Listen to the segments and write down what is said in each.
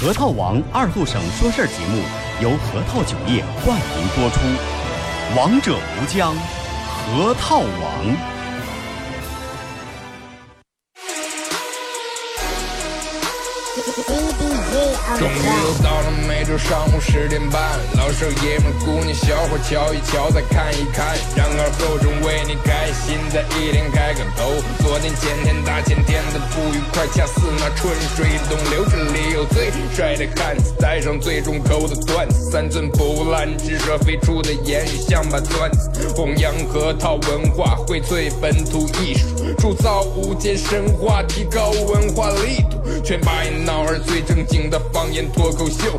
核桃王二后生说事儿节目由核桃酒业冠名播出，王者无疆，核桃王。终于又到了每周上午十点半，老少爷们姑娘小伙瞧一瞧再看一看，然而后生为你开心的一天开个头。昨天前天大前天的不愉快，恰似那春水东流。这里有最帅的汉子，带上最重口的段子，三寸不烂之舌飞出的言语像把钻子，弘扬核桃文化，荟萃本土艺术，铸造无间神话，提高文化力度，全把一闹儿最正经的。方言脱口秀，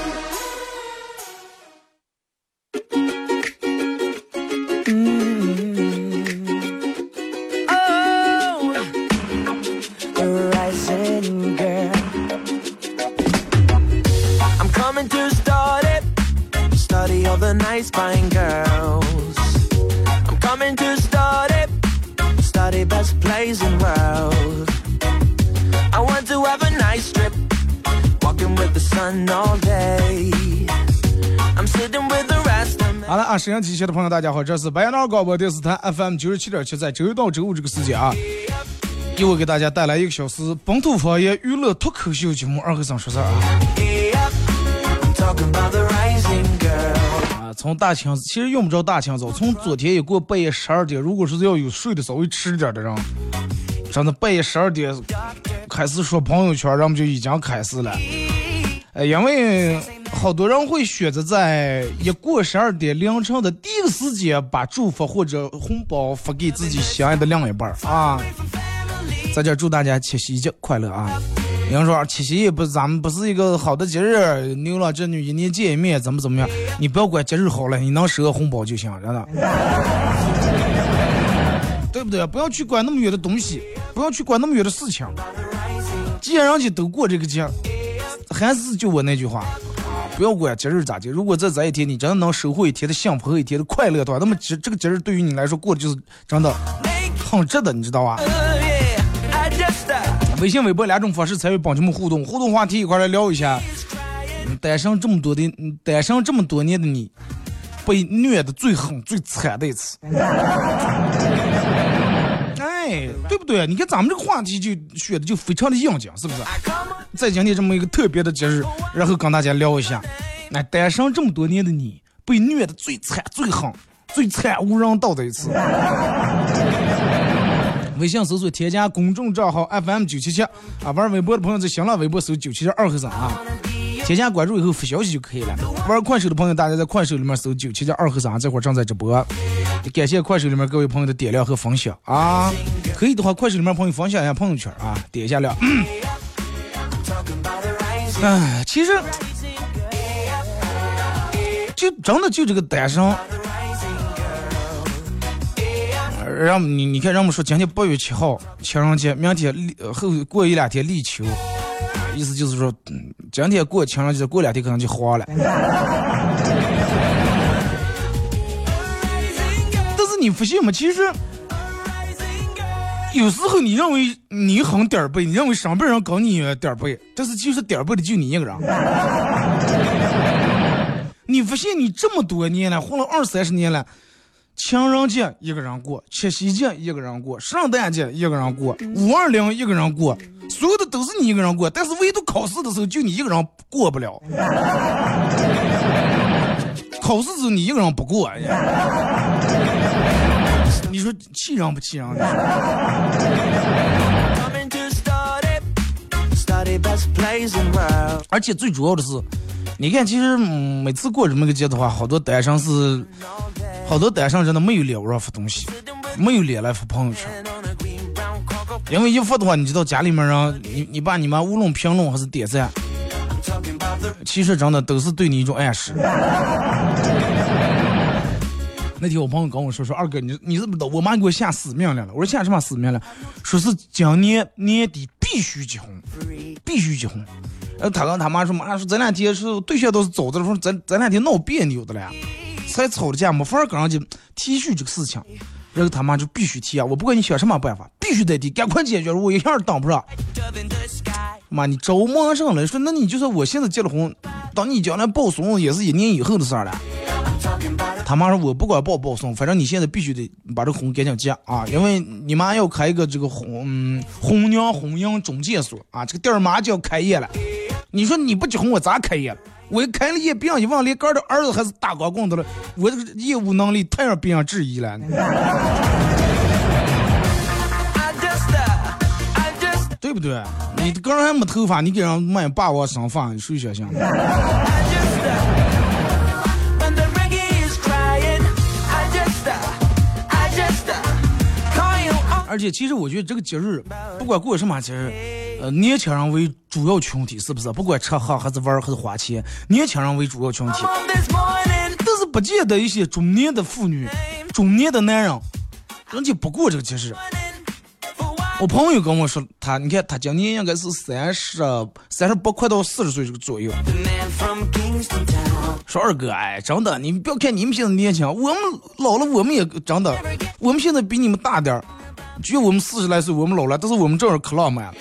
沈阳机前的朋友，大家好，这是白杨广播电视台 FM 九十七点七，在周一到周五这个时间啊，由我给大家带来一个小时本土方言娱乐脱口秀节目《二和尚说事儿》啊。从大清其实用不着大清早，从昨天一过半夜十二点，如果是要有睡得稍微迟点的人，真的半夜十二点开始说朋友圈，人们就已经开始了，呃，因为。好多人会选择在一过十二点凌晨的第一个时间，把祝福或者红包发给自己心爱的另一半儿啊！在这祝大家七夕节快乐啊！有人说七夕也不是咱们不是一个好的节日，牛郎织女一年见一面，怎么怎么样？你不要管节日好了，你能收个红包就行，真的，对不对？不要去管那么远的东西，不要去管那么远的事情。既然人家都过这个节，还是就我那句话。不要管节日咋的，如果在这一天你真的能收获一天的幸福和一天的快乐的话，那么这这个节日对于你来说过的就是真的很值得，你知道吧？微信、微博两种方式参与帮节目互动，互动话题一块来聊一下。单身这么多的，单身这么多年的你，被虐的最狠、最惨的一次。哎，对不对？你看咱们这个话题就选的就非常的应景，是不是？在今天这么一个特别的节日，然后跟大家聊一下，那单身这么多年的你，被虐的最惨、最狠、最惨无人道的一次。微信搜索添加公众账号 FM 九七七啊，玩微博的朋友在新浪微博搜九七七二和尚啊。添加关注以后发消息就可以了。玩快手的朋友，大家在快手里面搜九七七二和尚，这会儿正在直播。感谢快手里面各位朋友的点亮和分享啊！可以的话，快手里面朋友分享一下朋友圈啊，点一下亮。哎，其实就真的就这个单身，让你你看，让我们说今天八月七号情人节，明天立后过一两天立秋，意思就是说，今天过情人节，过两天可能就黄了。但是你不信吗？其实。有时候你认为你很点儿背，你认为上辈人跟你点儿背，但是就是点儿背的就你一个人。你发现你这么多年了，混了二三十年了，情人节一个人过，七夕节一个人过，圣诞节一个人过，五二零一个人过，所有的都是你一个人过，但是唯独考试的时候就你一个人过不了。考试时候你一个人不过呀。你说气人不气人？而且最主要的是，你看，其实每次过这么个节的话，好多单身是，好多单身真的没有脸上发东西，没有脸来发朋友圈，因为一发的话，你知道家里面人，你你爸你妈无论评论还是点赞，其实真的都是对你一种暗示。那天我朋友跟我说说二哥，你你是不知道，我妈给我下死命令了。我说下什么死命令？说是今年年底必须结婚，必须结婚。然后，他跟他妈说，妈说这两天是对象都是走的，说咱咱两天闹别扭的了。才吵的架，没法跟人家提续这个事情，然后他妈就必须提啊！我不管你想什么办法，必须得提，赶快解决，我一下挡不上。妈，你着忙上了，说那你就说我现在结了婚，等你将来抱孙子也是一年以后的事儿了。他妈说，我不管报不报送，反正你现在必须得把这婚赶紧结啊，因为你妈要开一个这个婚婚娘婚姻中介所啊，这个店儿马上就要开业了。你说你不结婚，我咋开业？我一开了业，别人一问，连个的儿子还是大光棍的了，我这个业务能力太让别人质疑了。对不对？你个人还没头发，你给人卖霸王生发，谁相信？而且，其实我觉得这个节日，不管过什么节日，呃，年轻人为主要群体，是不是？不管吃喝还是玩还是花钱，年轻人为主要群体。但是不见得一些中年的妇女、中年的男人，人家不过这个节日。我朋友跟我说，他你看他今年应该是三十三十八，快到四十岁这个左右。说二哥，哎，真的，你不要看你们现在年轻，我们老了，我们也真的，我们现在比你们大点儿。就我们四十来岁，我们老了，但是我们这儿可浪漫了，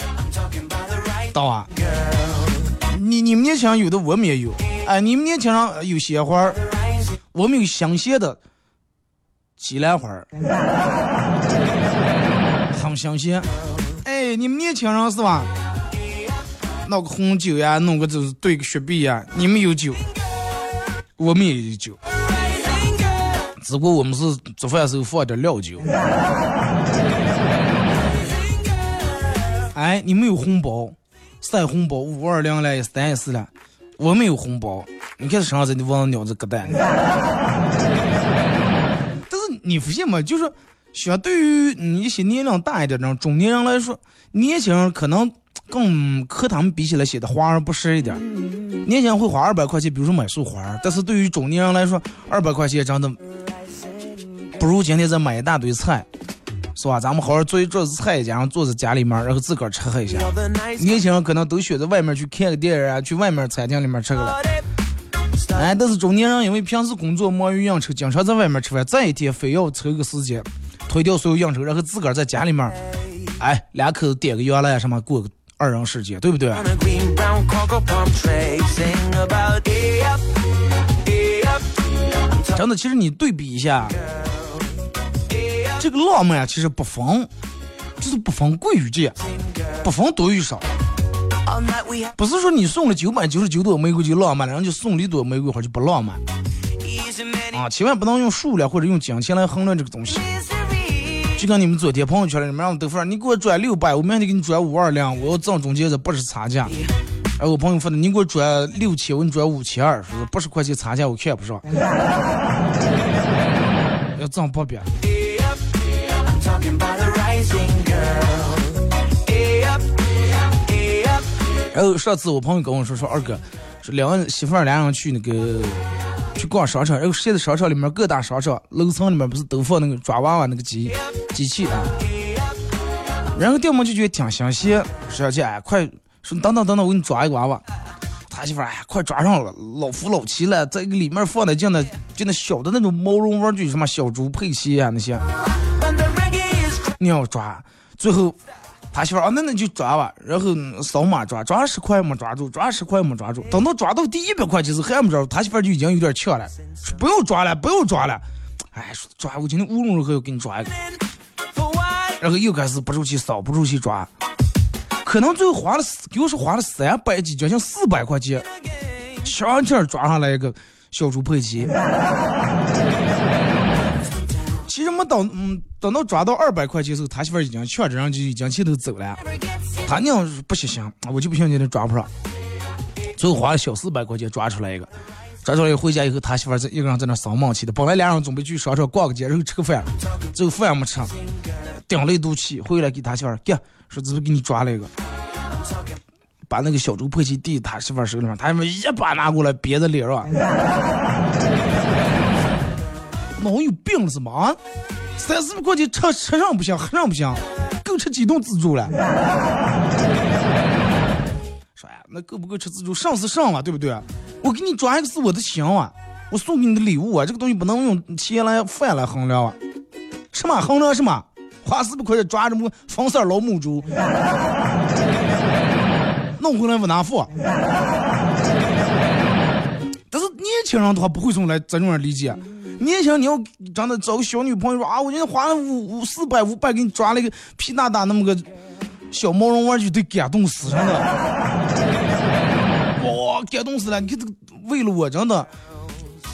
大啊！你你们年轻人有的，我们也有。哎，你们年轻人有鲜花我们有香榭的鸡兰花 很新鲜。哎，你们年轻人是吧？弄个红酒呀，弄个就是兑个雪碧呀，你们有酒，我们也有酒，只不过我们是做饭时候放点料酒。哎，你们有红包，塞红包，五二零了，三一四了，我没有红包。你看身上这你往鸟子疙瘩。但是你发现吗？就是相对于你一些年龄大一点的中年人来说，年轻人可能更和他们比起来显得华而不实一点。年轻人会花二百块钱，比如说买束花，但是对于中年人来说，二百块钱真的不如今天再买一大堆菜。是吧？咱们好好做一桌子菜，然后坐在家里面，然后自个儿吃喝一下。年轻人可能都选择外面去看个电影啊，去外面餐厅里面吃个了。哎，但是中年人因为平时工作忙于应酬，经常在外面吃饭，这一天非要抽个时间，推掉所有应酬，然后自个儿在家里面，哎，两口子点个原来什么，过个二人世界，对不对？真的，其实你对比一下。这个浪漫其实不分，就是不分贵与贱，不分多与少。不是说你送了九百九十九朵玫瑰就浪漫了，人家送一朵玫瑰花就不浪漫。啊，千万不能用数量或者用金钱来衡量这个东西。就跟你们昨天朋友圈里面让豆腐，你给我转六百，我明天给你转五二零，我要挣中间的不是差价。哎，我朋友说的，你给我转六千，我给你转五千二，说不是块钱差价，我看不上。要挣八百。然后上次我朋友跟我说说二哥，说两个媳妇儿俩人去那个去逛商场，然后现在商场里面各大商场楼层里面不是都放那个抓娃娃那个机机器啊？然后店们就觉得挺新鲜，说姐快说等等等等，我给你抓一个娃娃。他媳妇儿哎快抓上了，老夫老妻了，在里面放的就那就那小的那种毛绒玩具，什么小猪佩奇啊那些。你要抓，最后他媳妇啊，那那就抓吧，然后扫码抓，抓十块没抓住，抓十块没抓住，等到抓到第一百块钱时还没抓住，他媳妇就已经有点呛了，说不用抓了，不用抓了，哎，说抓我今天无论如何要给你抓一个，然后又开始不住去扫，不住去抓，可能最后花了，给我说花了三百几，将近四百块钱，强劲抓上来一个小猪佩奇。其实没等，嗯，等到抓到二百块钱时候，他媳妇已经劝着人就已经气头走了。他娘不行行，我就不信今天抓不上。最后花了小四百块钱抓出来一个，抓出来回家以后，他媳妇在一个人在那生闷气的。本来俩人准备去商场逛个街，然后吃个饭，最后饭也没吃，顶了一肚气，回来给他媳妇儿，给，说这是给你抓了一个，把那个小猪佩奇递他媳妇手里面，他媳妇一把拿过来别在脸上。脑有病是吗？啊，三四百块钱吃吃上不行，喝上不行，够吃几顿自助了。说呀，那够不够吃自助？上是上了，对不对？我给你抓一个是我的行啊，我送给你的礼物啊，这个东西不能用钱来饭来衡量啊。什么衡量什么？花四百块钱抓着么粉色老母猪，弄回来不拿付。但是年轻人的话不会这么来这种样理解。年轻你要真的找个小女朋友说啊，我今天花了五五四百五百给你抓了一个皮大大那么个小毛绒玩具，得感动死真的。哇，感动死了！你看这个为了我真的，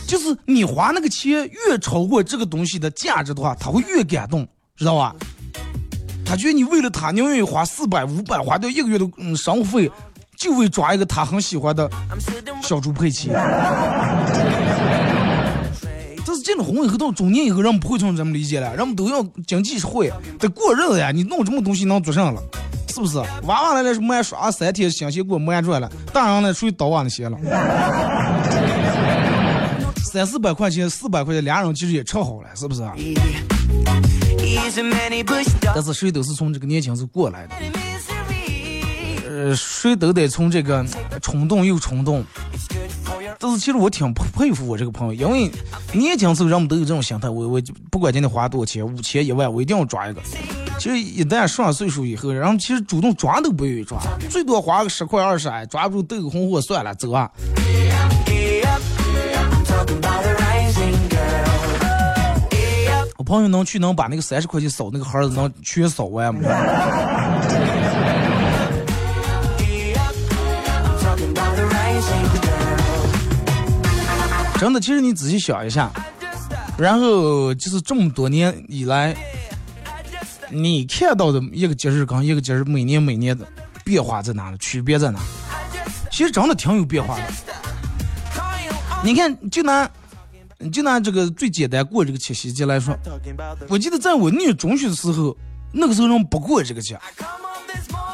就是你花那个钱越超过这个东西的价值的话，他会越感动，知道吧？他觉得你为了他，你愿意花四百五百花掉一个月的嗯生活费。就为抓一个他很喜欢的小猪佩奇，进了婚以后到中年以后，人们不会从这么理解了，人们都要经济实惠，得过日子呀。你弄什么东西能做上了？是不是？娃娃来了是没刷三天，新鲜果没出来了，大人来属于倒碗的鞋了。三四百块钱，四百块钱，俩人其实也吃好了，是不是？但是谁都是从这个年轻时过来的。呃，谁都得从这个冲动又冲动，但是其实我挺佩服我这个朋友，因为年轻时候人们都有这种心态，我我不管今天花多少钱，五千一万，我一定要抓一个。其实一旦上了岁数以后，然后其实主动抓都不愿意抓，最多花个十块二十，哎，抓不住斗个红火算了，走啊。我朋友能去能把那个三十块钱扫那个盒子能全扫完吗？真的，其实你仔细想一下，然后就是这么多年以来，你看到的一个节日跟一个节日每年每年的变化在哪里？区别在哪？其实真的挺有变化的。你看，就拿就拿这个最简单过这个七夕节来说，我记得在我念中学的时候，那个时候人不过这个节，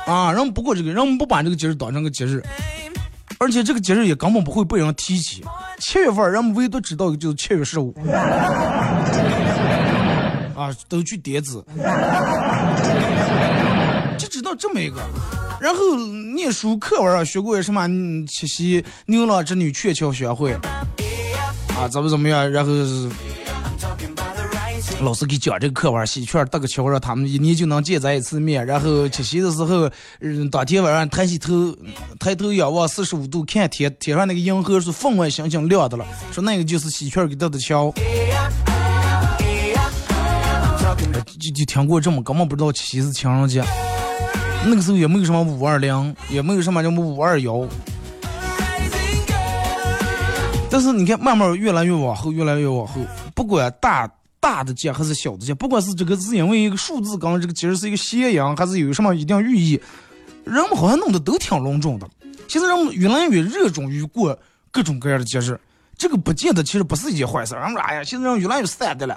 啊，人不过这个，人不把这个节日当成个节日。而且这个节日也根本不会被人提起。七月份，人们唯独知道的就是七月十五，啊，都去叠字，就知道这么一个。然后念书课文啊学过什么七夕、牛郎织女、鹊桥相会，啊，怎么怎么样？然后。老师给讲这个课文，喜鹊搭个桥，让他们一年就能见咱一次面。然后七夕的时候，嗯，当天晚上抬起头，抬头仰望四十五度看天，天上那个银河是分外星星亮的了。说那个就是喜鹊给搭的桥。就就听过这么，根本不知道七夕是情人节。那个时候也没有什么五二零，也没有什么什么五二幺。但是你看，慢慢越来越往后，越来越往后，不管大。大的节还是小的节，不管是这个是因为一个数字，刚这个节日是一个谐音，还是有什么一定寓意，人们好像弄得都挺隆重的。现在人们越来越热衷于过各种各样的节日，这个不见得其实不是一件坏事。人们说，哎呀，现在人越来越散的了，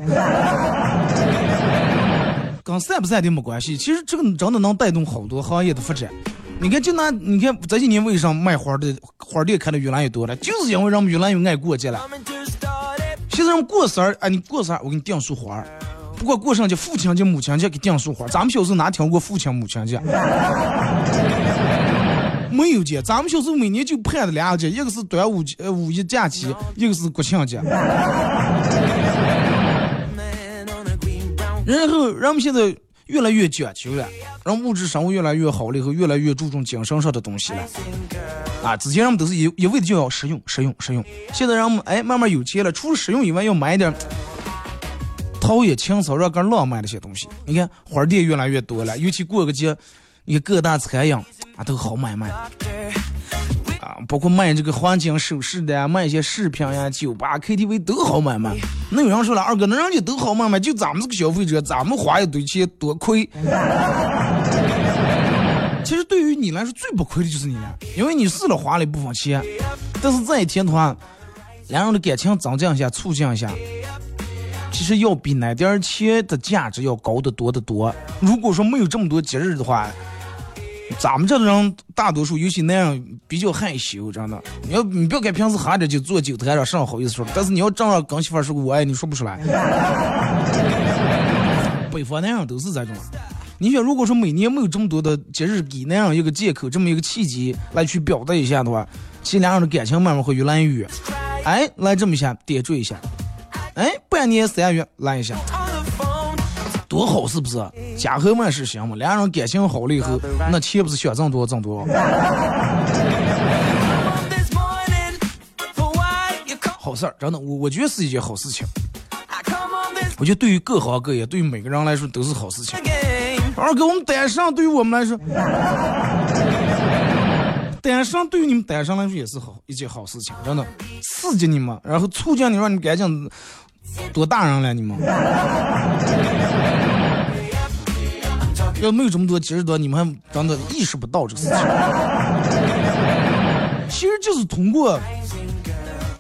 跟散不散的没关系。其实这个真的能带动好多行业的发展。你看，就拿你看这几年为啥卖花的花店开的越来越多了，就是因为人们越来越爱过节了。现在人过生日，哎，你过生日，我给你订束花。不过过生日、父亲节、母亲节给订束花。咱们小时候哪听过父亲、母亲节？没有节。咱们小时候每年就盼着两个节，一个是端午节、呃五一假期，一个是国庆节。然后人们现在越来越讲究了，人物质生活越来越好了以后，越来越注重精神上的东西了。啊，之前人们都是一一味的就要实用、实用、实用。现在人们哎，慢慢有钱了，除了实用以外，要买点陶冶情操、让更浪漫的些东西。你看花店越来越多了，尤其过个节，你看各大餐饮啊都好买卖。啊，包括卖这个黄金首饰的，卖一些饰品呀、酒吧、KTV 都好买卖。那有人说了，二哥，那人家都好买卖，就咱们这个消费者，咱们花一堆钱多亏。其实对于你来说最不亏的就是你了，因为你试了花了一部分钱，但是这一天的话，两人的感情增进一下、促进一下，其实要比那点钱的价值要高得多得多。如果说没有这么多节日的话，咱们这的人大多数尤其男人比较害羞，真的。你要你不要看平时哈着就坐酒台上上好意思说，但是你要正儿跟媳妇说我爱你说不出来。北方男人都是这种。你想，如果说每年没有这么多的节日给那样一个借口，这么一个契机来去表达一下的话，其实两人的感情慢慢会越来越远。哎，来这么一下点缀一下，哎，半年三月来一下，多好是不是？家和万事兴嘛，两人感情好了以后，那钱不是想挣多挣多。好事儿，真的，我我觉得是一件好事情。我觉得对于各行各业，对于每个人来说都是好事情。而给我们单身，对于我们来说，单身对于你们单身来说也是好一件好事情，真的刺激你们，然后促进你，让你赶紧多大人了你们。要没有这么多其实多，你们还真的意识不到这个事情。其实就是通过。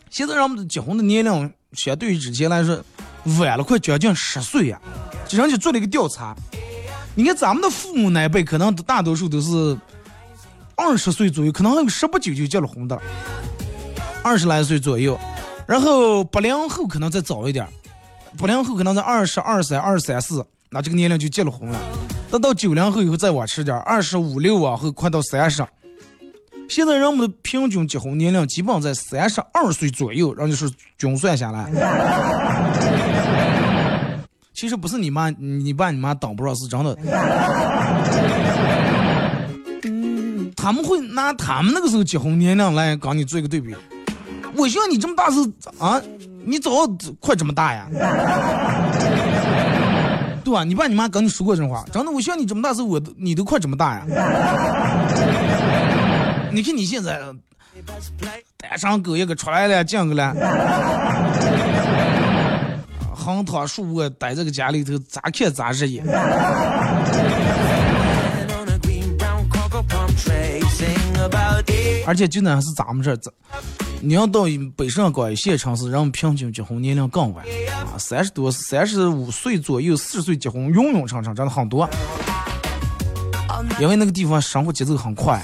现在人们结婚的年龄相对于之前来说晚了快将近十岁呀。这人就做了一个调查，你看咱们的父母那辈可能大多数都是二十岁左右，可能还有十不九就结了婚的，二十来岁左右。然后八零后可能再早一点，八零后可能在二十二三、二三四，那这个年龄就结了婚了。那到九零后以后再往迟点，二十五六往后快到三十。现在人们的平均结婚年龄基本在三十二岁左右，然后就是均算下来，其实不是你妈、你爸、你妈挡不着，是真的。嗯他们会拿他们那个时候结婚年龄来跟你做一个对比。我像你这么大是啊，你早快这么大呀？对吧？你爸你妈跟你说过这话，真的，我像你这么大时，我都你都快这么大呀？你看你现在单上狗一个出来了，进去了，横躺竖卧待这个家里头，咋看咋热眼。而且就那是咱们这儿，你要到北上广一线城市，人们平均结婚年龄更晚啊，三十多、三十五岁左右、四十岁结婚，永永长长，真的很多。因为那个地方生活节奏很快。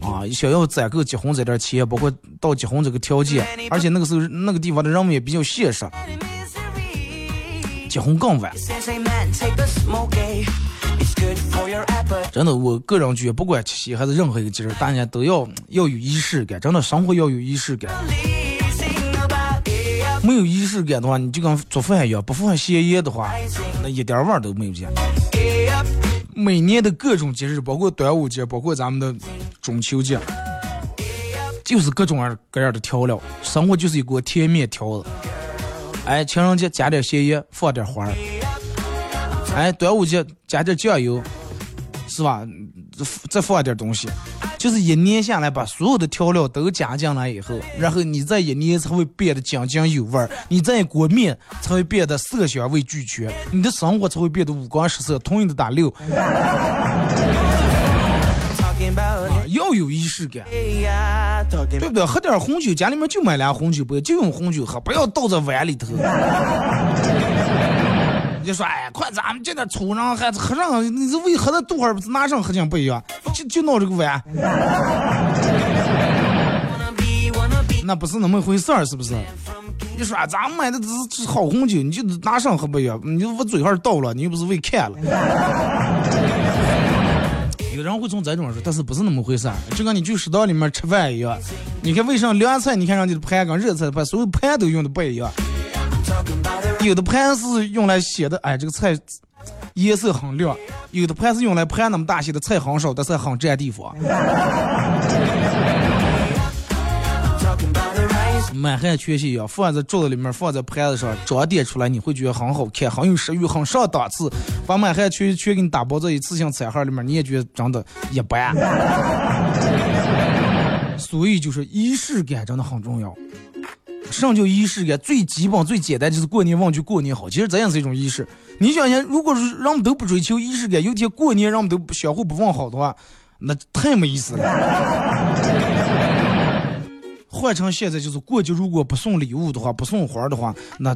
啊，想要攒够结婚这点钱，包括到结婚这个条件，而且那个时候那个地方的人们也比较现实，结婚更晚。真的，我个人觉得，不管七夕还是任何一个节日，大家都要要有仪式感，真的生活要有仪式感。没有仪式感的话，你就跟做饭一样，不放咸盐的话，那一点味儿都没有见。每年的各种节日，包括端午节，包括咱们的中秋节，就是各种各样的调料，生活就是一锅甜面条子。哎，情人节加点咸盐，放点花儿。哎，端午节加点酱油，是吧？再放点东西。就是一年下来，把所有的调料都加进来以后，然后你这一年才会变得津津有味儿，你再一锅面才会变得色香味俱全，你的生活才会变得五光十色。同样的打六，要有仪式感，对不对？喝点红酒，家里面就买俩红酒杯，就用红酒喝，不要倒在碗里头。就说哎，快咱们这点粗人还喝上，你这为喝的多会儿拿上喝进不一样，就就闹这个碗，那不是那么回事儿，是不是？你说咱们买的这是好红酒，你就拿上喝不一样，你就往嘴上倒了，你又不是胃看了。有人会从这种说，但是不是那么回事儿，就跟你去食堂里面吃饭一样，你看为啥凉菜，你看人家的盘跟热菜的盘，所有盘都用的不一样。有的盘是用来写的，哎，这个菜颜色很亮；有的盘是用来盘那么大些的菜很少，但是很占地方。满汉全席一样，放在桌子里面，放在盘子上，装点出来，你会觉得很好看，很有食欲，很上档次。把满汉全全给你打包在一次性餐盒里面，你也觉得长得一般。所以就是仪式感真的很重要。什么叫仪式感？最基本、最简单就是过年忘就过年好。其实这也是一种仪式。你想想，如果是人们都不追求仪式感，有天过年人们都不相互不问好的话，那太没意思了。换成现在就是过节，如果不送礼物的话，不送花的话，那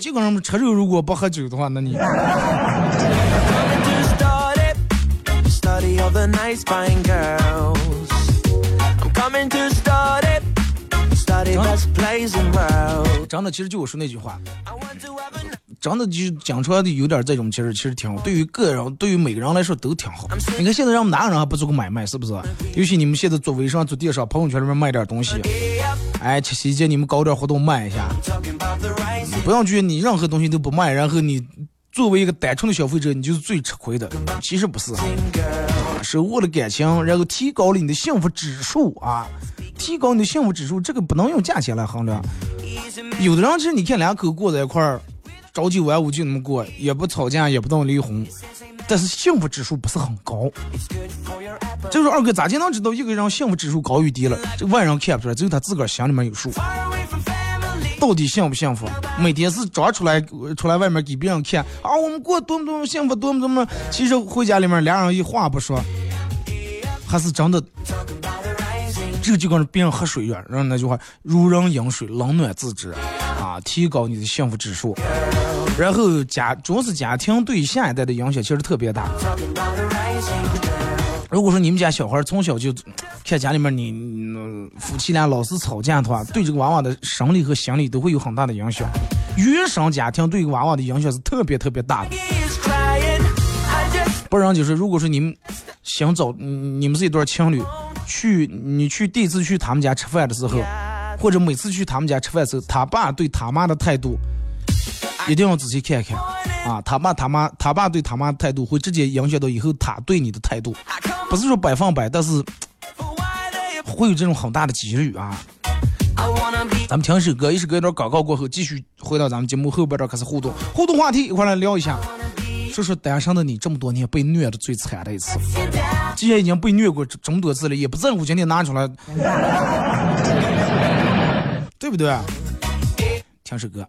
这个人们吃肉，如果不喝酒的话，那你。真的，其实就我说那句话，真的就讲出来的有点这种，其实其实挺好。对于个人，对于每个人来说都挺好。你看现在让我们哪个人还不做个买卖，是不是？尤其你们现在做微商、做电商，朋友圈里面卖点东西，哎，七夕节你们搞点活动卖一下。不要觉得你任何东西都不卖，然后你作为一个单纯的消费者，你就是最吃亏的。其实不是，收获了感情，然后提高了你的幸福指数啊，提高你的幸福指数，这个不能用价钱来衡量。有的人其实你看两口过在一块儿，朝九晚五就那么过，也不吵架，也不闹离婚，但是幸福指数不是很高。这说二哥咋就能知道一个人幸福指数高与低了？这外人看不出来，只有他自个儿心里面有数。到底幸不幸福？每天是装出来出来外面给别人看啊，我们过多么多么幸福，多么多么。其实回家里面俩人一话不说，还是真的。这就跟别人喝水一样，然后那句话“如人饮水，冷暖自知”，啊，提高你的幸福指数。然后家主要是家庭对下一代的影响其实特别大。如果说你们家小孩从小就看家里面你夫妻俩老是吵架的话，对这个娃娃的生理和心理都会有很大的影响。原生家庭对娃娃的影响是特别特别大的。不然就是，如果说你们想找你们是一对情侣。去你去第一次去他们家吃饭的时候，或者每次去他们家吃饭的时候，他爸对他妈的态度一定要仔细看看啊！他爸他妈他爸对他妈的态度会直接影响到以后他对你的态度，不是说百分百，但是会有这种很大的几率啊！咱们听一首歌，一首歌一段广告过后，继续回到咱们节目后边这开始互动，互动话题一块来聊一下。说说单身的你这么多年被虐的最惨的一次，既然已经被虐过这么多次了，也不在乎今天拿出来，对不对？听首歌。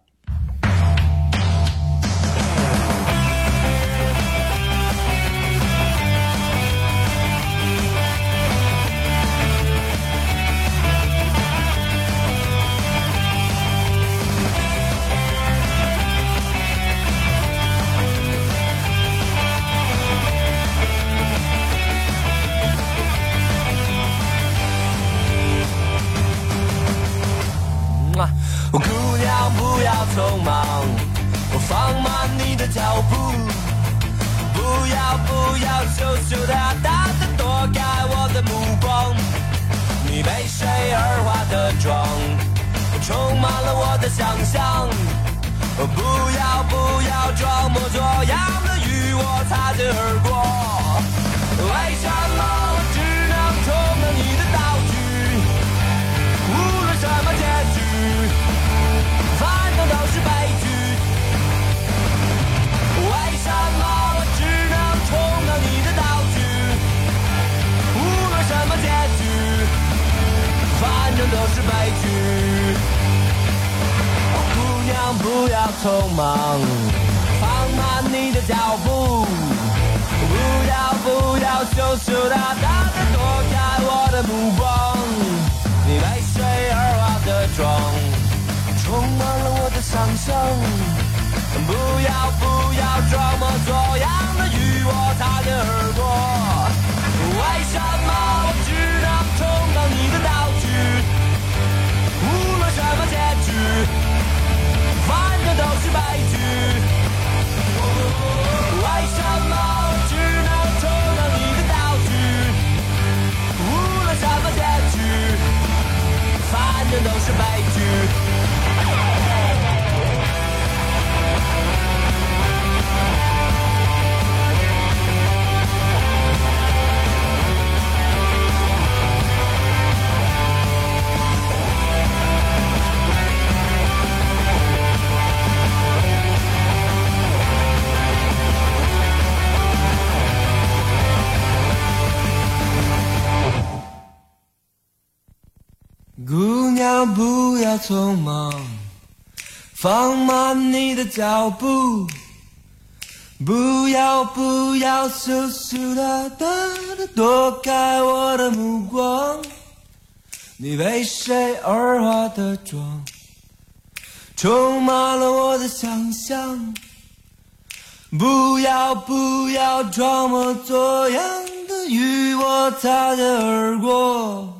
匆忙，我放慢你的脚步，不要不要羞羞答答的躲开我的目光。你被谁而化的妆，充满了我的想象。不要不要装模作样的与我擦肩而过。为什么什么？我只能充当你的道具，无论什么结局，反正都是悲剧。姑娘不要匆忙，放慢你的脚步，不要不要羞羞答答的躲开我的目光，你为谁而化的妆？充满了我的想象，不要不要装模作样的与我擦肩而过。为什么我只能充当你的道具？无论什么结局，反正都是悲剧。为什么匆忙，放慢你的脚步，不要不要羞羞答答的躲开我的目光。你为谁而化的妆，充满了我的想象。不要不要装模作样的与我擦肩而过。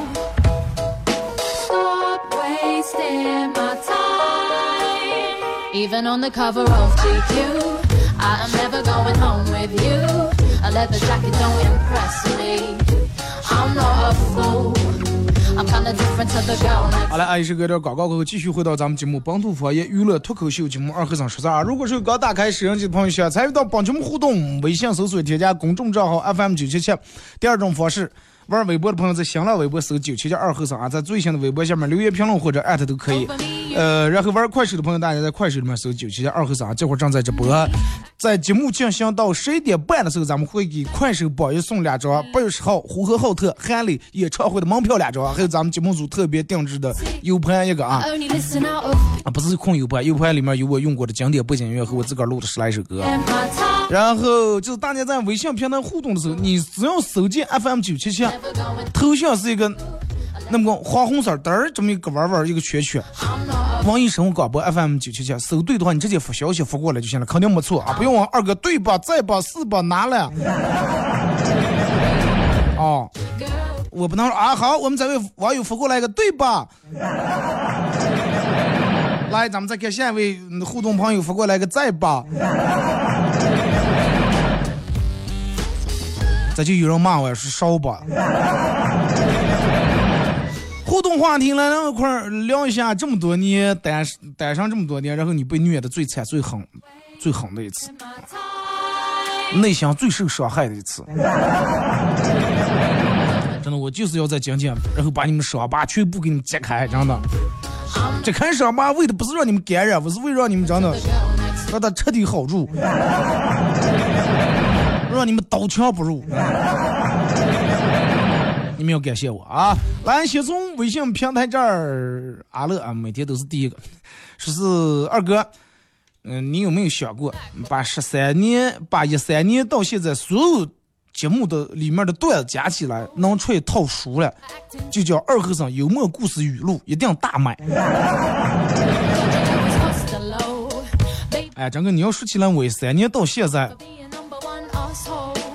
Even on the cover of GQ, I am never going home with you. A leather jacket don't impress me. I'm not a fool. I'm kinda different to the girl 好了，爱是隔点广告过后，继续回到咱们节目本土方言娱乐脱口秀节目二和尚说事儿啊。如果是刚打开摄像机的朋友，想参与到帮节目互动，微信搜索添加公众账号 FM 九七七。第二种方式，玩微博的朋友在新浪微博搜九七七二和尚啊，在最新的微博下面留言评论或者艾特都可以。呃，然后玩快手的朋友，大家在快手里面搜九七七二和尚啊，这会儿正在直播。在节目进行到十一点半的时候，咱们会给快手榜一送两张八月十号呼和浩特韩磊演唱会的门票两张，还有咱们节目组特别定制的 U 盘一个啊。啊，不是空 U 盘，U 盘里面有我用过的经典背景音乐和我自个儿录的十来首歌。然后就是大家在微信平台互动的时候，你只要搜进 FM 九七七，头像是一个那么个黄红色儿嘚儿这么一个弯弯一个圈圈。网易生活广播 FM 九七七，搜对的话，你直接发消息发过来就行了，肯定没错啊，不用往二哥对吧、在吧、是吧、拿了。哦，我不能说啊，好，我们再为网友发过来一个对吧？来，咱们再看下一位嗯互动朋友发过来一个在吧？这就有人骂我是烧吧。动话题来，咱们一块聊一下这么多年单单上这么多年，然后你被虐的最惨、最狠、最狠的一次，内心最受伤害的一次。真的，我就是要在讲讲，然后把你们伤疤全部给你们揭开，真的。揭开伤疤为的不是让你们感染，我是为让你们真的让它彻底好住，让你们刀枪不入。你们要感谢我啊！来，先从微信平台这儿，阿乐啊，每天都是第一个，说是二哥，嗯、你有没有想过把十三年，把一三年到现在所有节目的里面的段子加起来，能出一套书来，就叫《二和尚幽默故事语录》，一定大卖。哎，张哥，你要说起来，我一三年到现在，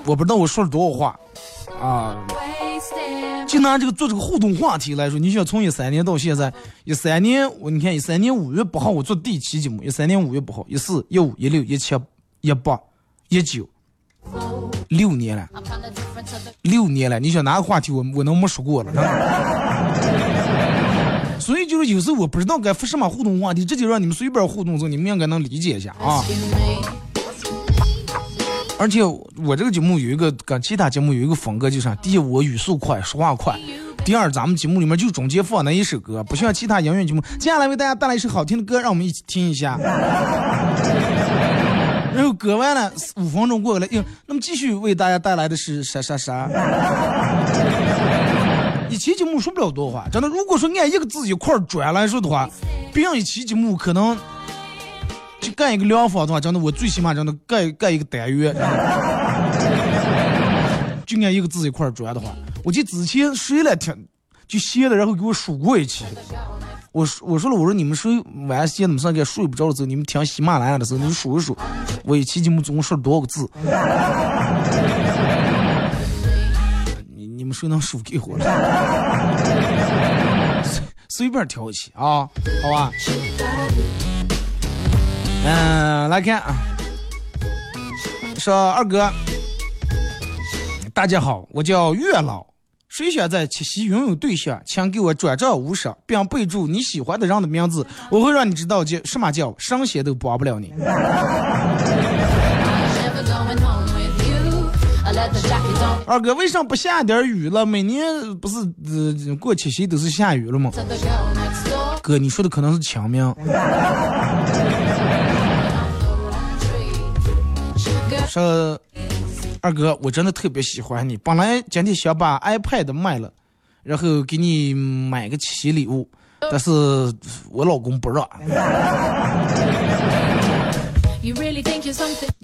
我不知道我说了多少话啊。就拿这个做这个互动话题来说，你想从一三年到现在，一三年我你看一三年五月八号我做第一期节目，一三年五月八号，一四一五一六一七一八一九，六年了，六年了，你想哪个话题我我能没说过了？所以就是有时候我不知道该发什么互动话题，这就让你们随便互动，你们应该能理解一下啊。而且我这个节目有一个跟其他节目有一个风格，就是第一我语速快，说话快；第二咱们节目里面就中间放那一首歌，不像其他音乐节目。接下来为大家带来一首好听的歌，让我们一起听一下。然后歌完了，五分钟过了，哟，那么继续为大家带来的是啥啥啥。一期节目说不了多话，真的。如果说按一个字一块儿转来说的话，别人一期节目可能就干一个两方的话，真的我最起码真的干干一个单元，就按一个字一块儿转的话，我记之前谁来听就写了，然后给我数过一期，我说我说了，我说你们睡晚些怎么上该睡不着的时候，你们听喜马拉雅的时候，你数一数，我一期节目总共说了多少个字？你你们谁能数给我了？随随便挑一期啊，好吧？嗯，来看啊，说二哥，大家好，我叫月老。谁想在七夕拥有对象，请给我转账五十，并备注你喜欢的人的名字，我会让你知道叫什么叫神仙都帮不了你。二哥，为啥不下点雨了？每年不是呃过七夕都是下雨了吗？哥，你说的可能是清明。呃，二哥我真的特别喜欢你，本来今天想把 iPad 卖了，然后给你买个新礼物，但是我老公不让。你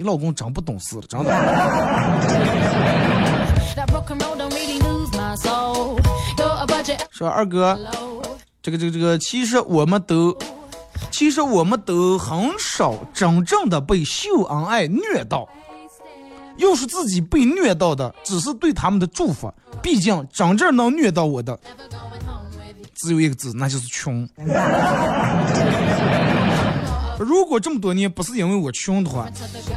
老公真不懂事，真的。说二哥，这个这个这个其实我们都其实我们都很少真正的被秀恩爱虐到。要是自己被虐到的，只是对他们的祝福。毕竟真正能虐到我的，只有一个字，那就是穷。如果这么多年不是因为我穷的话，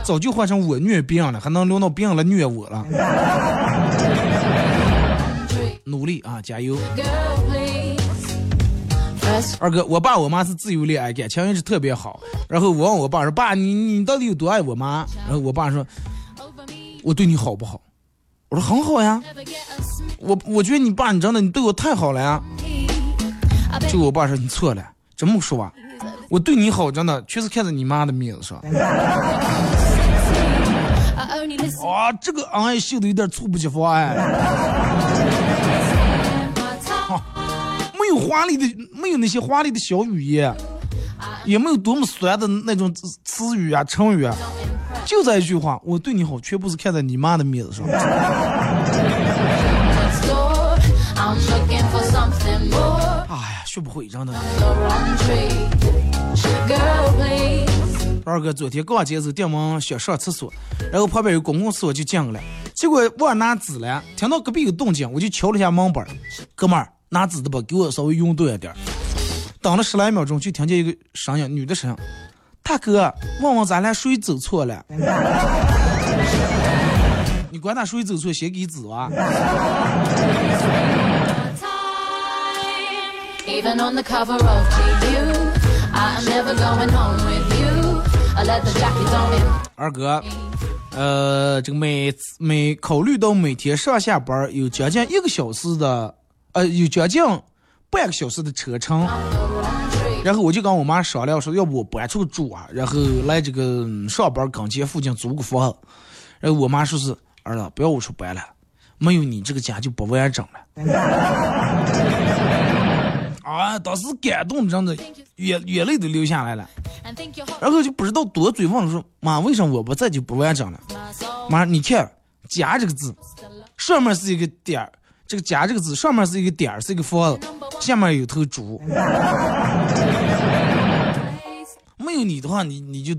早就换成我虐别人了，还能轮到别人来虐我了。努力啊，加油！二哥，我爸我妈是自由恋爱，感情一直特别好。然后我问我爸说：“爸，你你到底有多爱我妈？”然后我爸说我对你好不好？我说很好呀。我我觉得你爸你真的你对我太好了呀。就我爸说你错了，这么说吧，我对你好真的全是看在你妈的面子上。啊，这个恩爱秀的有点猝不及防哎，my time. 没有华丽的，没有那些华丽的小语言，也没有多么酸的那种词语啊、成语啊，就这一句话，我对你好，全部是看在你妈的面子上。哎呀，学不会，真的。二哥昨天刚接走电门想上厕所，然后旁边有公共厕所就进去了，结果忘拿纸了，听到隔壁有动静，我就敲了一下门板，哥们儿拿纸的吧，给我稍微用多一点。等了十来秒钟，就听见一个声音，女的声音：“大哥，问问咱俩谁走错了？” 你管他谁走错，先给纸啊.二哥，呃，这个每每考虑到每天上下班有将近一个小时的，呃，有将近半个小时的车程，然后我就跟我妈商量说，要不我搬出去住啊，然后来这个上班跟前附近租个房。然后我妈说是儿子，不要我出搬了，没有你这个家就不完整了。啊，当时感动真的眼眼泪都流下来了，然后就不知道多嘴问说妈，为什么我不在就不完整了？妈，你看“家”这个字，上面是一个点儿，这个“甲”这个字，上面是一个点儿，是一个方子，下面有头猪。没有你的话，你你就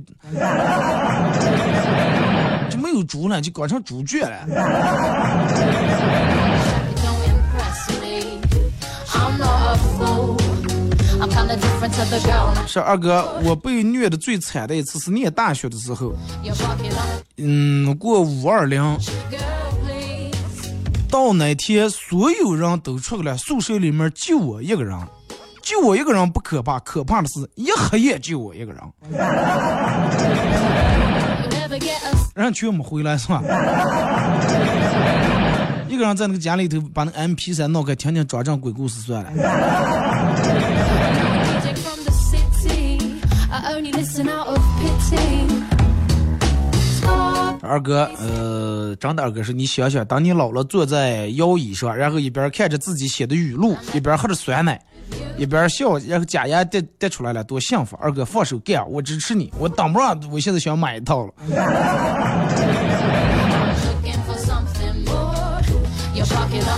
就没有猪了，就搞成猪圈了。是二哥，我被虐的最惨的一次是念大学的时候，嗯，过五二零。到那天所有人都出来，宿舍里面就我一个人。就我一个人不可怕，可怕的是一黑夜就我一个人，人全没回来是吧？一个人在那个家里头把那 M P 三闹开，听听张震鬼故事算了。二哥，呃，张的二哥是你想想，当你老了坐在摇椅上，然后一边看着自己写的语录，一边喝着酸奶，一边笑，然后假牙跌跌出来了，多幸福！二哥放手干，我支持你，我挡不上，我现在想买一套了。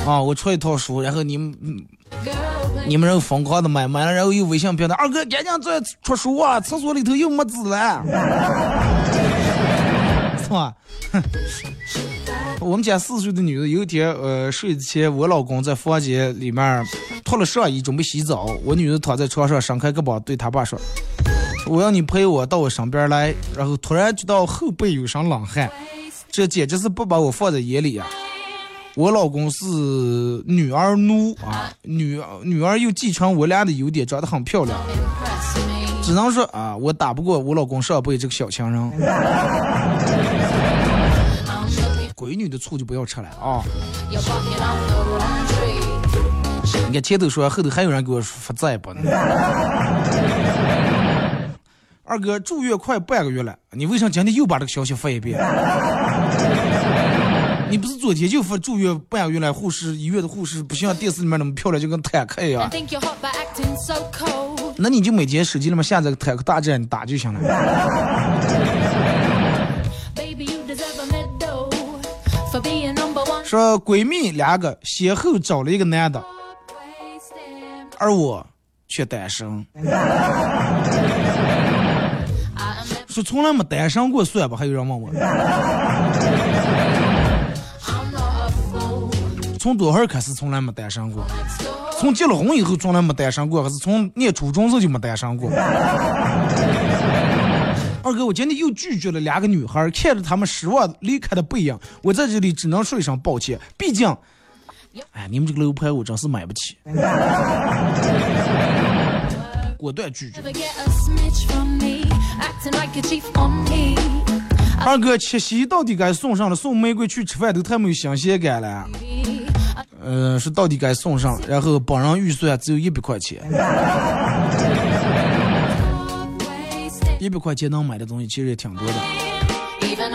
啊，我出一套书，然后你们嗯你们人疯狂的买，买了然后又微信平台，二哥赶紧再出书啊，厕所里头又没纸了，是吧？我们家四岁的女的有一天，呃，睡前我老公在房间里面脱了上衣准备洗澡，我女儿躺在床上伸开胳膊对他爸说：“我要你陪我到我身边来。”然后突然觉到后背有身冷汗，这简直是不把我放在眼里呀！我老公是女儿奴啊，女女儿又继承我俩的优点，长得很漂亮，只能说啊，我打不过我老公上辈这个小情人。闺女的醋就不要吃了啊！你看前头说，后头还有人给我发再不呢。二哥住院快半个月了，你为啥今天又把这个消息发一遍？你不是昨天就发住院半个月了？护士医院的护士不像电视里面那么漂亮，就跟坦克一样。那你就每天手机里面下载个坦克大战，你打就行了。说闺蜜两个先后找了一个男的，而我却单身。说从来没单身过算吧？还有人问我，从多少开始从来没单身过？从结了婚以后从来没单身过，还是从念初中时就没单身过？二哥，我今天又拒绝了两个女孩，看着她们失望离开的背影，我在这里只能说一声抱歉。毕竟，哎，你们这个楼盘我真是买不起，果断拒绝。二哥，七夕到底该送上了？送玫瑰去吃饭都太没有新鲜感了。嗯，是到底该送上？然后本人预算只有一百块钱。一百块钱能买的东西其实也挺多的。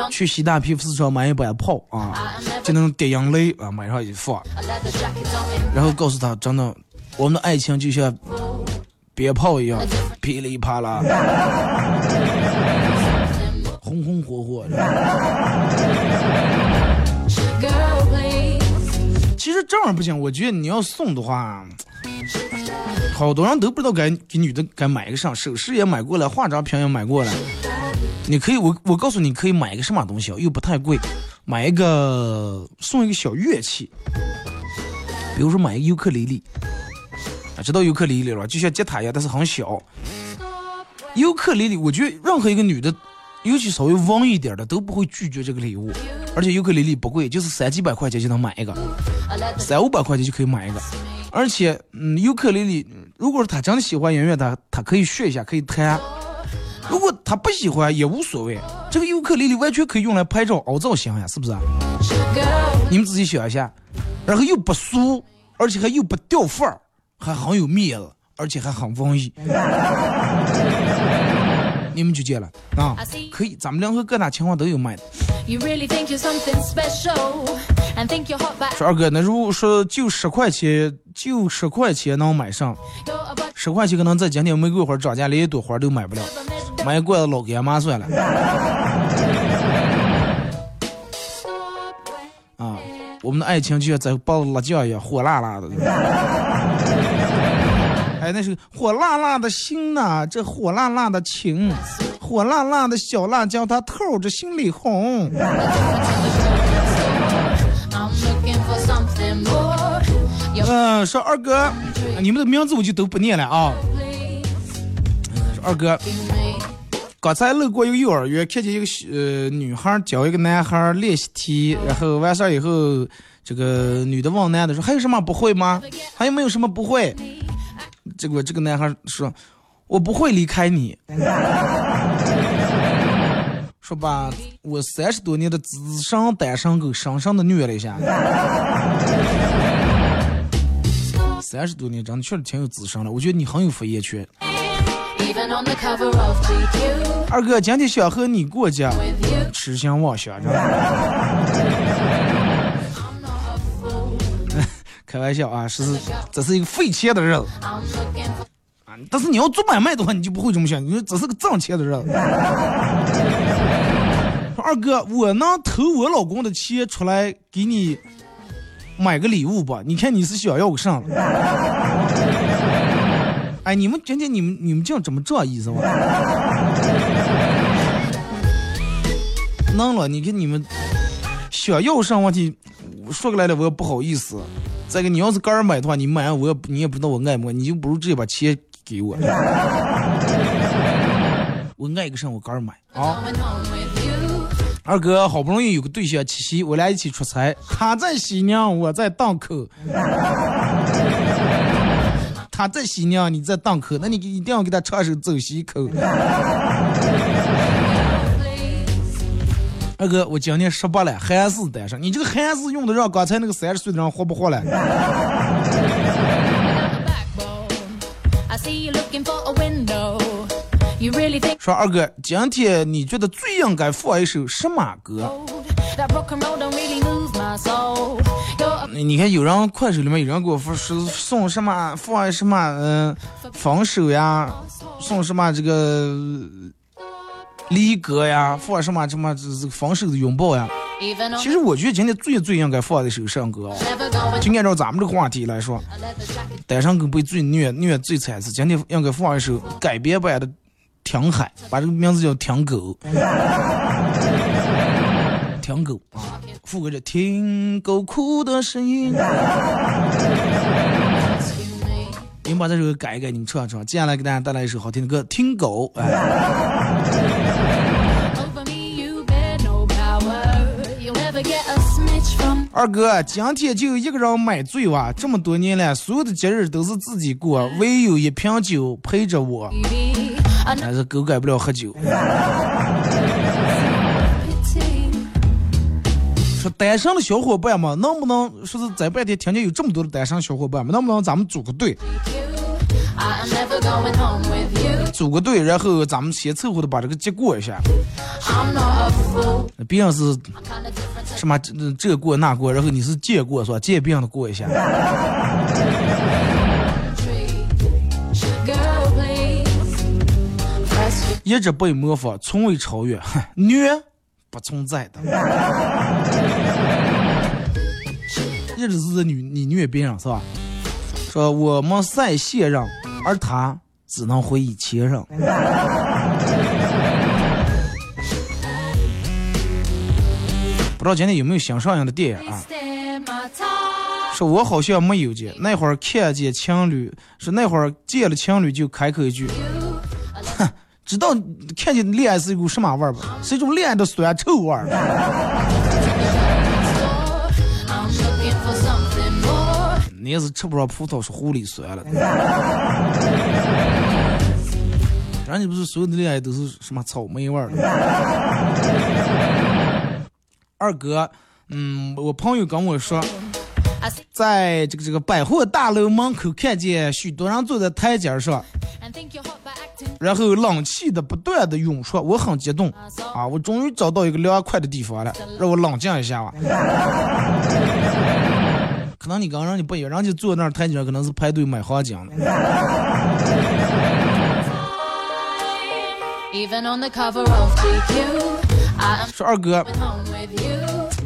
去西大皮肤市场买一把炮啊，就能滴眼泪啊，买上一放。然后告诉他，真的，我们的爱情就像鞭炮一样，噼里啪啦，红红火火的。其实这样不行，我觉得你要送的话。好多人都不知道该给女的该买个啥，首饰也买过了，化妆品也买过了。你可以，我我告诉你可以买一个什么东西，又不太贵，买一个送一个小乐器，比如说买一个尤克里里，啊，知道尤克里里了，就像吉他一样，但是很小。尤克里里，我觉得任何一个女的，尤其稍微旺一点的，都不会拒绝这个礼物。而且尤克里里不贵，就是三几百块钱就能买一个，三五百块钱就可以买一个。而且，嗯，尤克里里，如果是他真的喜欢音乐，他他可以学一下，可以弹；如果他不喜欢也无所谓。这个尤克里里完全可以用来拍照、凹造型呀，是不是？你们自己想一下，然后又不俗，而且还又不掉范儿，还很有面子，而且还很文艺。你们就见了啊，可以，咱们两个各大情况都有卖的。说二哥，那如果说就十块钱，就十块钱能买上，十块钱可能在今天玫瑰花涨价，连一朵花都买不了，买一罐子老干妈算了。啊，我们的爱情就像在爆辣椒一样，火辣辣的。哎，那是火辣辣的心呐，这火辣辣的情，火辣辣的小辣椒，它透着心里红。嗯，说二哥，你们的名字我就都不念了啊。说二哥，刚才路过一个幼儿园，看见一个呃女孩教一个男孩练习题，然后完事以后，这个女的问男的说：“还有什么不会吗？还有没有什么不会？”结果这个男孩说：“我不会离开你。”说吧，我三十多年的资深单身狗，深深的虐了一下。三十多年，真的确实挺有资深了。我觉得你很有发言权。二哥，今天想和你过节，痴心妄想着。开玩笑啊，是这是一个费钱的日子啊！但是你要做买卖的话，你就不会这么想，你说这是个挣钱的日子。二哥，我能投我老公的钱出来给你买个礼物吧。你看你是想要个啥？哎，你们今天你们你们这样怎么这意思吗？弄了，你看你们想要啥问题，说过来了我也不好意思。再个，你要是个人买的话，你买我也你也不知道我爱不爱，你就不如直接把钱给我。我爱个啥我个人买啊。二哥好不容易有个对象七夕，我俩一起出差，他在西宁，我在档口。他在西宁，你在档口，那你一定要给他唱首《走西口》。二哥，我今年十八了，还是单身。你这个还是用的让刚才那个三十岁的人活不活了？说二哥，今天你觉得最应该放一首什么歌你看有人快手里面有人给我说是送什么放什么嗯、分手呀，送什么这个离歌呀，放什么什么这这个分手的拥抱呀。其实我觉得今天最最应该放的是首歌啊。never going 就按照咱们这个话题来说.单身狗被最虐虐最惨是今天应该放一首改编版的《听海》，把这个名字叫《听狗》。听狗啊，副歌叫听狗哭的声音。你们把这首歌改一改，你们唱一唱。接下来给大家带来一首好听的歌《听狗》。哎，二哥，今天就一个人买醉哇！这么多年了，所有的节日都是自己过，唯有一瓶酒陪着我。但是狗改不了喝酒。说单身的小伙伴们，能不能说是在半天听见有这么多的单身小伙伴们，能不能咱们组个队.组个队，然后咱们先凑合的把这个节过一下。别人是.什么这这过那过，然后你是借过是吧？借别人的过一下。一直被模仿，从未超越，哼，虐不存在的。一直是你你虐别人是吧？说我们赛现任，而他只能回忆前任。不知道今天有没有新上映的电影啊？说我好像没有见，那会儿看见情侣，说那会儿见了情侣就开口一句，知道看见恋爱是一股什么味儿吧？是一种恋爱的酸臭味儿。你要是吃不上葡萄，是狐狸酸了。人家不是所有的恋爱都是什么草莓味儿。二哥，嗯，我朋友跟我说，在这个这个百货大楼门口看见许多人坐在台阶上，然后冷气的不断的涌出，我很激动啊！我终于找到一个凉快的地方了，让我冷静一下吧。可能你跟人家不一样，人家坐那儿台阶上可能是排队买黄金的。Even on the cover of GQ, I'm 说二哥.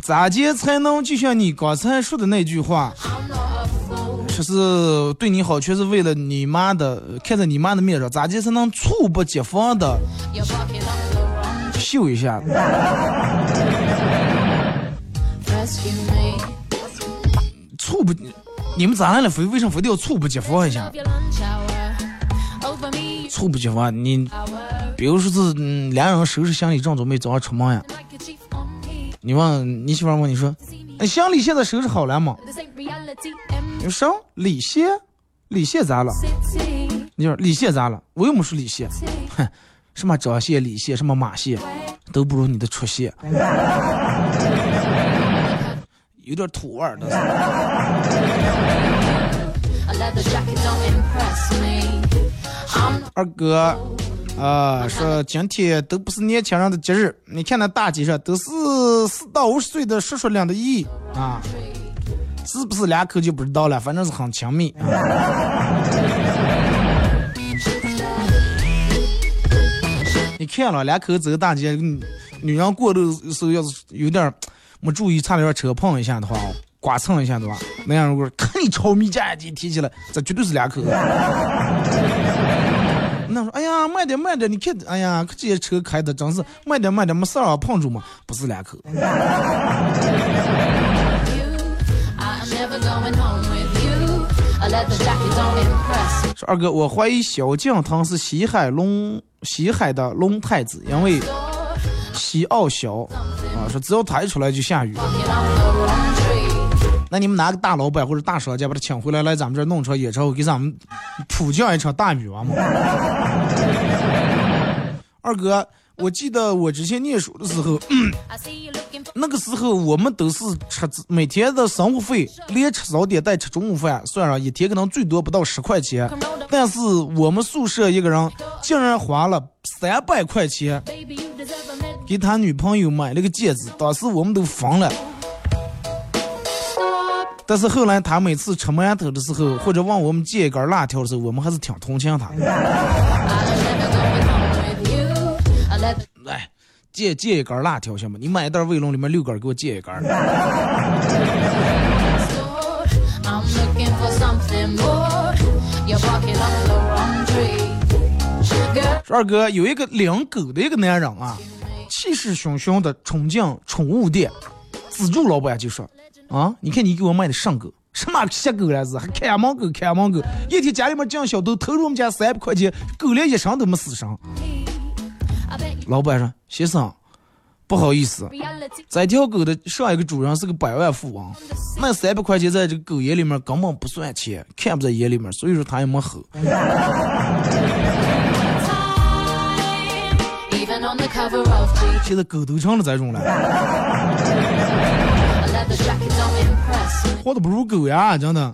咋接才能就像你刚才说的那句话，就是对你好全是为了你妈的看在你妈的面上咋就才能猝不及防的秀一下？猝不你们咋样了非为什么非得要猝不及防一下？猝不及防你比如说是嗯两人收拾行李正准备早上出门呀。你问你媳妇问你说哎行李现在收拾好了吗？This ain't reality. M 你说啥？李现？李现咋了？你说李现咋了？我又没说李现，哼，什么张现、李现，什么马现，都不如你的出现，有点土味儿的。二哥，啊、说今天都不是年轻人的节日，你看那大街上都是四到五十岁的叔叔领的姨啊，是不是两口就不知道了，反正是很亲密。啊、你看了两口走大街，嗯女人过的时候要是有点儿没注意，差点让车碰一下的话，刮蹭一下的话？那样如果看你超米加眼镜提起来，这绝对是两口子。那说，哎呀，慢点慢点，你看，哎呀，这些车开的真是慢点慢点，没事啊，碰住嘛，不是两口。说二哥，我怀疑萧敬腾是西海龙西海的龙太子，因为西奥小啊，说只要他一出来就下雨。那你们拿个大老板或者大商家把他请回来，来咱们这儿弄场演唱会，给咱们普降一场大雨完吗？二哥，我记得我之前念书的时候，I 那个时候我们都是吃每天的生活费，连吃早点带吃中午饭，算上一天可能最多不到十块钱。但是我们宿舍一个人竟然花了三百块钱.给他女朋友买了个戒指，当时我们都疯了。但是后来他每次吃馒头的时候，或者问我们借一根辣条的时候，我们还是挺同情他的。借借一根辣条行吗？你买一袋卫龙里面六根，给我借一根。二哥有一个领狗的一个男人啊，气势汹汹的冲进宠物店，资助老板就说：“啊，你看你给我买的上狗，什么瞎狗来着？还看门狗看门狗，一天家里面进小偷偷了我们家三百块钱，狗连一声都没死上。老板说先生不好意思这条狗的上一个主人是个百万富翁那三百块钱在这个狗眼里面根本不算钱看不在眼里面所以说他也没喝现在狗都成了这种了。活的不如狗呀真的。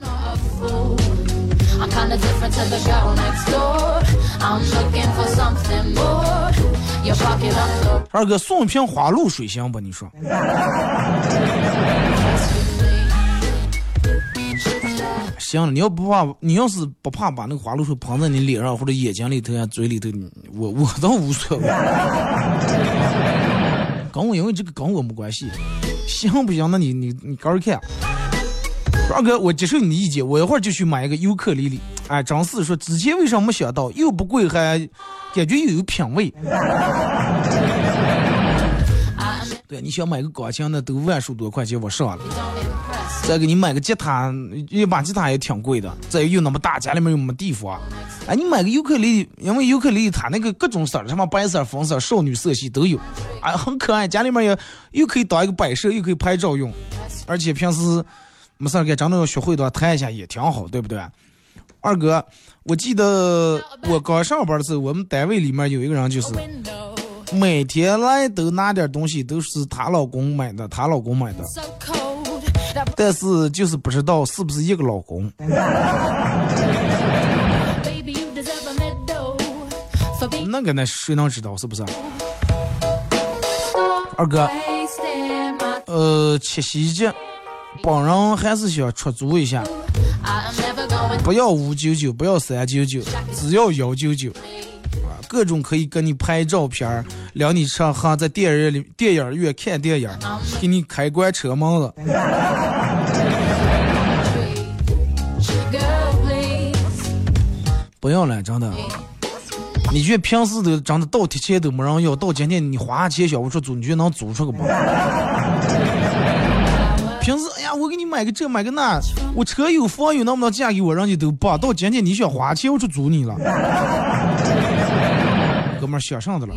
I'm kinda different to the girl next door. I'm looking for something more. 二哥送一瓶花露水行不？你说？行了，你要不怕，你要是不怕把那个花露水喷在你脸上或者眼睛里头呀、嘴里头，我我倒无所谓。跟我因为这个跟我没关系，行不行？那你你你个人看。二哥，我接受你的意见，我一会儿就去买一个尤克里里。哎，张四说之前为什么没想到，又不贵还感觉又有品味。对，你想买个钢琴，那都万数多块钱我上了。再给你买个吉他，一把吉他也挺贵的，再又那么大，家里面又没地方。哎，你买个尤克里，因为尤克里里它那个各种色儿，什么白色、粉色、少女色系都有，哎，很可爱，家里面也又可以当一个摆设，又可以拍照用，而且平时没事儿干，真的要学会的话弹一下也挺好，对不对？二哥，我记得我刚上班的时候，我们单位里面有一个人就是。每天来都拿点东西，都是她老公买的，她老公买的，但是就是不知道是不是一个老公。那个那谁能知道是不是？二哥，呃，七夕节，本人还是想出租一下，不要五九九，不要三九九，只要幺九九。啊，各种可以跟你拍照片儿，聊你吃喝，在电影院里电影院看电影，给你开关车门子。不要了，真的。你觉得平时都真的倒贴钱都没人要，到今天你花钱想不出租，你觉得能租出个不？平时哎呀，我给你买个这买个那，我车有房有能不能嫁给我，人家都不。到今天你想花钱我就租你了，哥们儿想上的了。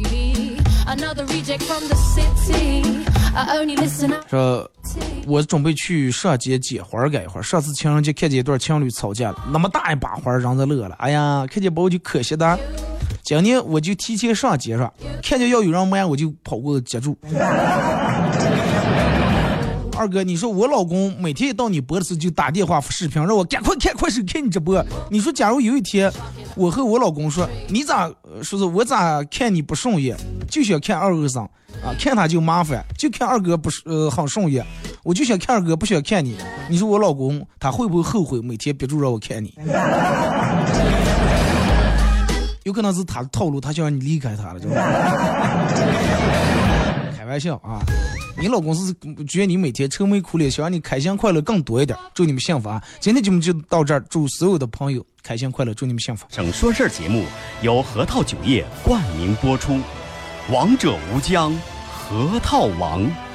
说，我准备去上街捡花儿干一会儿。上次情人节看见一对情侣吵架了，那么大一把花儿，人家乐了。哎呀，看见把我就可惜的。今年我就提前上街上，看见要有人买，我就跑过去接住。二哥，你说我老公每天一到你播的时候就打电话视频，让我赶快看快手看你直播。你说，假如有一天我和我老公说，你咋说是我咋看你不顺眼，就想看二哥上啊，看他就麻烦，就看二哥不是呃很顺眼，我就想看二哥，不想看你。你说我老公他会不会后悔每天憋住让我看你？有可能是他的套路，他想让你离开他了，知道吗？开玩笑啊！你老公是觉得你每天愁眉苦脸，希望你开心快乐更多一点，祝你们幸福啊！今天节目就到这儿，祝所有的朋友开心快乐，祝你们幸福。省说事儿节目由核桃酒业冠名播出，王者无疆，核桃王。